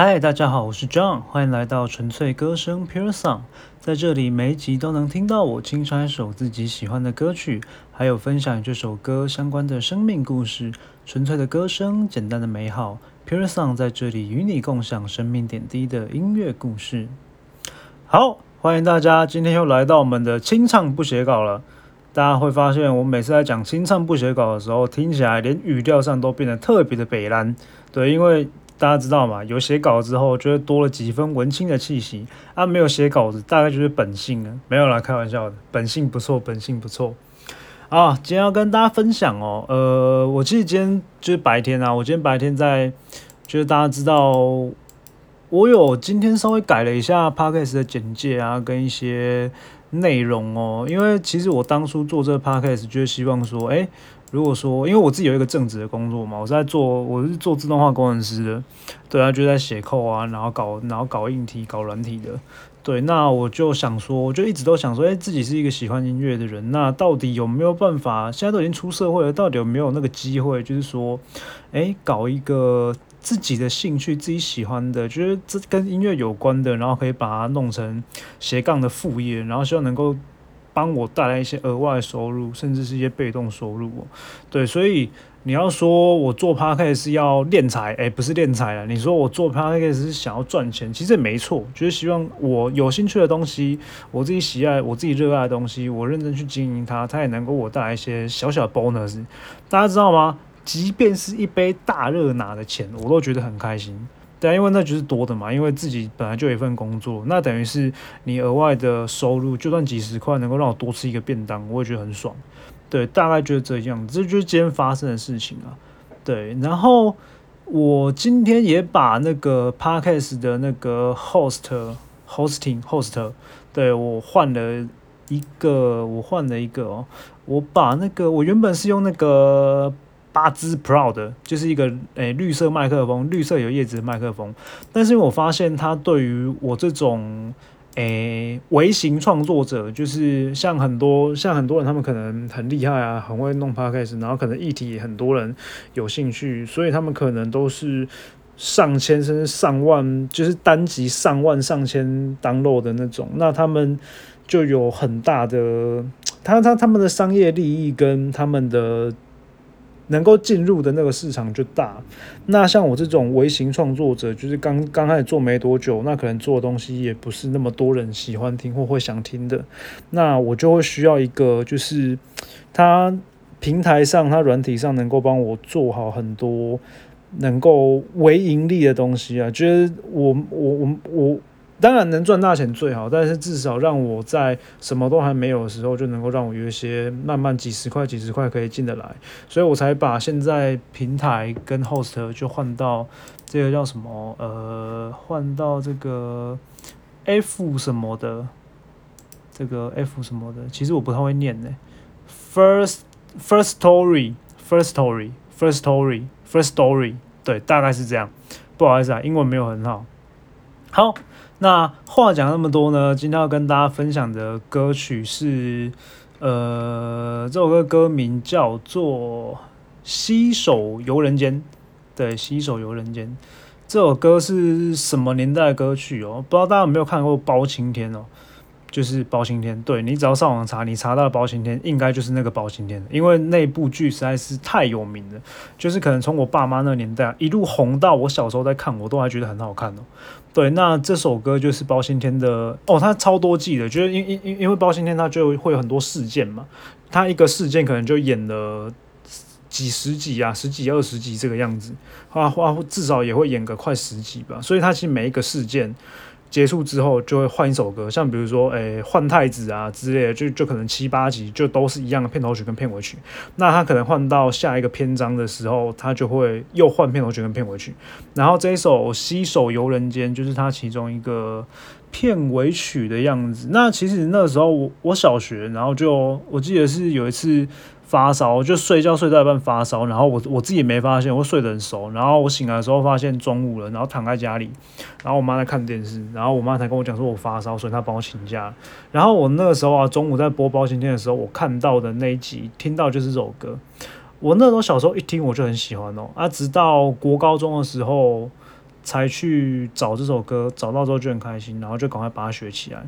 嗨，大家好，我是 John，欢迎来到纯粹歌声 Pure Song。在这里，每一集都能听到我轻唱一首自己喜欢的歌曲，还有分享这首歌相关的生命故事。纯粹的歌声，简单的美好，Pure Song 在这里与你共享生命点滴的音乐故事。好，欢迎大家，今天又来到我们的清唱不写稿了。大家会发现，我每次在讲清唱不写稿的时候，听起来连语调上都变得特别的北蓝。对，因为大家知道嘛，有写稿之后，就会多了几分文青的气息啊。没有写稿子，大概就是本性了。没有啦，开玩笑的，本性不错，本性不错。啊，今天要跟大家分享哦，呃，我其实今天就是白天啊，我今天白天在，就是大家知道，我有今天稍微改了一下 podcast 的简介啊，跟一些内容哦，因为其实我当初做这个 podcast 就是希望说，哎。如果说，因为我自己有一个正职的工作嘛，我是在做，我是做自动化工程师的，对啊，就在写扣啊，然后搞，然后搞硬体、搞软体的，对，那我就想说，我就一直都想说，哎，自己是一个喜欢音乐的人，那到底有没有办法？现在都已经出社会了，到底有没有那个机会？就是说，哎，搞一个自己的兴趣、自己喜欢的，就是这跟音乐有关的，然后可以把它弄成斜杠的副业，然后希望能够。帮我带来一些额外收入，甚至是一些被动收入哦。对，所以你要说我做 podcast 是要练财，哎，不是练财了。你说我做 podcast 是想要赚钱，其实也没错，就是希望我有兴趣的东西，我自己喜爱、我自己热爱的东西，我认真去经营它，它也能够我带来一些小小的 bonus。大家知道吗？即便是一杯大热拿的钱，我都觉得很开心。对，因为那就是多的嘛，因为自己本来就有一份工作，那等于是你额外的收入，就算几十块能够让我多吃一个便当，我也觉得很爽。对，大概就是这样，这就是今天发生的事情啊。对，然后我今天也把那个 podcast 的那个 host hosting host，对我换了一个，我换了一个哦，我把那个我原本是用那个。八支 Pro 的，就是一个诶绿色麦克风，绿色有叶子的麦克风。但是我发现它对于我这种诶微型创作者，就是像很多像很多人，他们可能很厉害啊，很会弄 Podcast，然后可能议题很多人有兴趣，所以他们可能都是上千甚至上万，就是单集上万上千 download 的那种。那他们就有很大的，他他他们的商业利益跟他们的。能够进入的那个市场就大。那像我这种微型创作者，就是刚刚开始做没多久，那可能做的东西也不是那么多人喜欢听或会想听的。那我就会需要一个，就是它平台上、它软体上能够帮我做好很多能够微盈利的东西啊。觉得我我我我。当然能赚大钱最好，但是至少让我在什么都还没有的时候，就能够让我有一些慢慢几十块、几十块可以进得来，所以我才把现在平台跟 host 就换到这个叫什么呃，换到这个 F 什么的，这个 F 什么的，其实我不太会念呢。First First Story，First Story，First Story，First Story，对，大概是这样。不好意思啊，英文没有很好。好。那话讲那么多呢，今天要跟大家分享的歌曲是，呃，这首歌歌名叫做《洗手游人间》。对，《洗手游人间》这首歌是什么年代的歌曲哦？不知道大家有没有看过《包青天》哦？就是包青天，对你只要上网查，你查到包青天，应该就是那个包青天因为那部剧实在是太有名了，就是可能从我爸妈那年代一路红到我小时候在看，我都还觉得很好看哦。对，那这首歌就是包青天的哦，它超多季的，就是因因因因为包青天他就会有很多事件嘛，他一个事件可能就演了几十集啊，十几二十集这个样子，花花至少也会演个快十集吧，所以他其实每一个事件。结束之后就会换一首歌，像比如说，诶，换太子啊之类的，就就可能七八集就都是一样的片头曲跟片尾曲。那他可能换到下一个篇章的时候，他就会又换片头曲跟片尾曲。然后这一首《西手游人间》就是他其中一个片尾曲的样子。那其实那时候我我小学，然后就我记得是有一次。发烧就睡觉睡到一半发烧，然后我我自己没发现，我睡得很熟，然后我醒来的时候发现中午了，然后躺在家里，然后我妈在看电视，然后我妈才跟我讲说我发烧，所以她帮我请假。然后我那个时候啊，中午在播包青天的时候，我看到的那一集听到就是这首歌，我那时候小时候一听我就很喜欢哦，啊，直到国高中的时候。才去找这首歌，找到之后就很开心，然后就赶快把它学起来。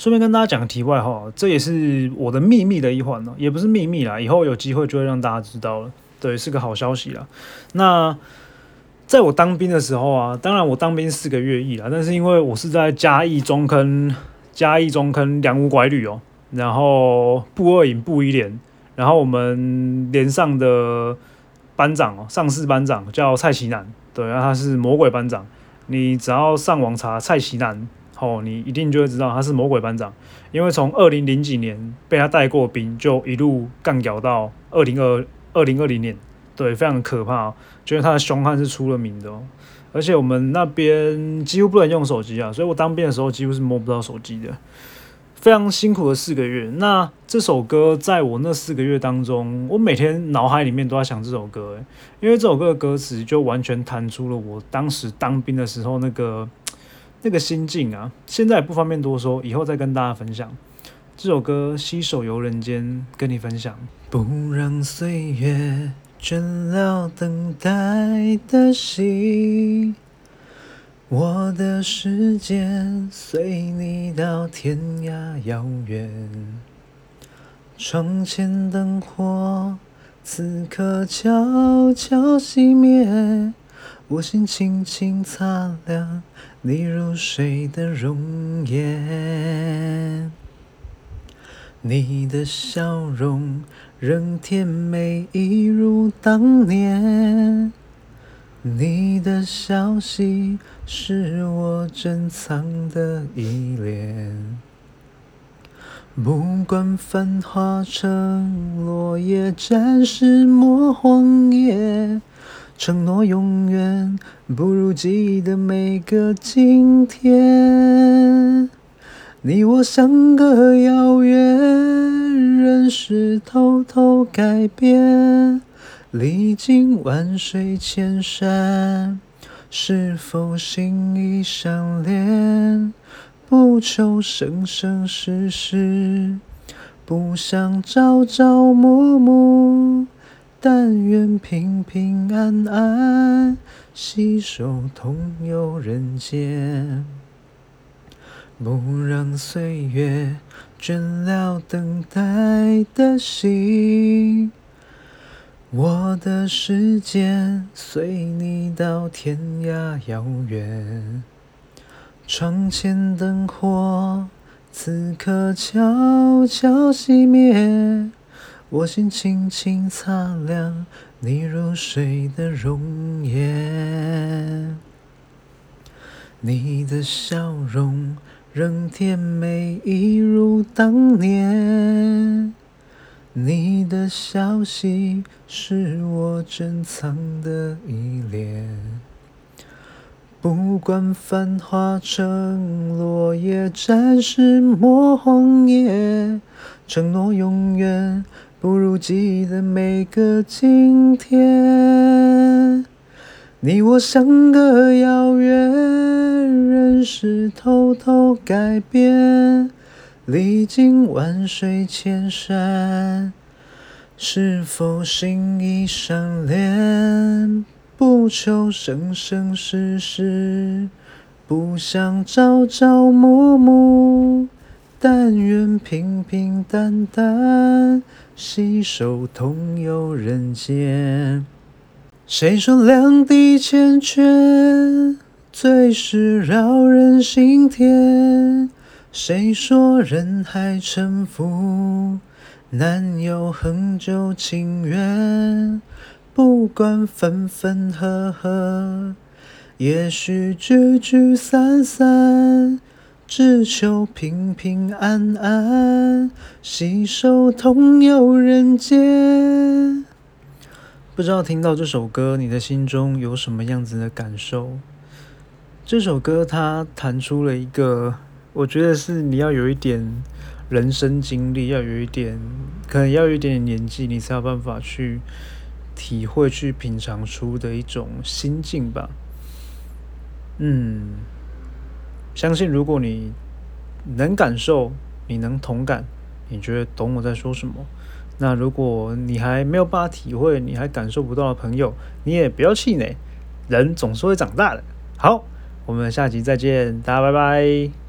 顺便跟大家讲个题外话，这也是我的秘密的一环呢，也不是秘密啦，以后有机会就会让大家知道了。对，是个好消息啦。那在我当兵的时候啊，当然我当兵四个月役啦，但是因为我是在嘉义中坑、嘉义中坑两五拐旅哦，然后步二营步一连，然后我们连上的班长哦，上士班长叫蔡奇南。对，然后他是魔鬼班长，你只要上网查蔡奇南，哦，你一定就会知道他是魔鬼班长，因为从二零零几年被他带过兵，就一路干掉到二零二二零二零年，对，非常可怕，觉得他的凶悍是出了名的哦，而且我们那边几乎不能用手机啊，所以我当兵的时候几乎是摸不到手机的。非常辛苦的四个月。那这首歌在我那四个月当中，我每天脑海里面都在想这首歌，因为这首歌的歌词就完全弹出了我当时当兵的时候那个那个心境啊。现在不方便多说，以后再跟大家分享这首歌《携手游人间》，跟你分享。不让岁月倦了等待的心。我的时间随你到天涯遥远，窗前灯火此刻悄悄熄灭，我心轻轻擦亮你入睡的容颜，你的笑容仍甜美一如当年。你的消息是我珍藏的依恋，不管繁华成落叶，暂时莫荒野，承诺永远不如记忆的每个今天。你我相隔遥远，人事偷偷改变。历经万水千山，是否心意相连？不求生生世世，不想朝朝暮暮，但愿平平安安，携手同游人间。不让岁月倦了等待的心。我的时间随你到天涯遥远，窗前灯火此刻悄悄熄灭，我心轻轻擦亮你入睡的容颜，你的笑容仍甜美一如当年。你的消息是我珍藏的依恋，不管繁华成落叶，暂时莫荒野，承诺永远不如记得每个今天。你我相隔遥远，人事偷偷改变。历经万水千山，是否心已相连？不求生生世世，不想朝朝暮暮，但愿平平淡淡，携手同游人间。谁说两地缱绻，最是扰人心田？谁说人海沉浮难有恒久情缘？不管分分合合，也许聚聚散散，只求平平安安，携手同游人间。不知道听到这首歌，你的心中有什么样子的感受？这首歌它弹出了一个。我觉得是你要有一点人生经历，要有一点，可能要有一点年纪，你才有办法去体会、去品尝出的一种心境吧。嗯，相信如果你能感受，你能同感，你觉得懂我在说什么？那如果你还没有办法体会，你还感受不到的朋友，你也不要气馁。人总是会长大的。好，我们下集再见，大家拜拜。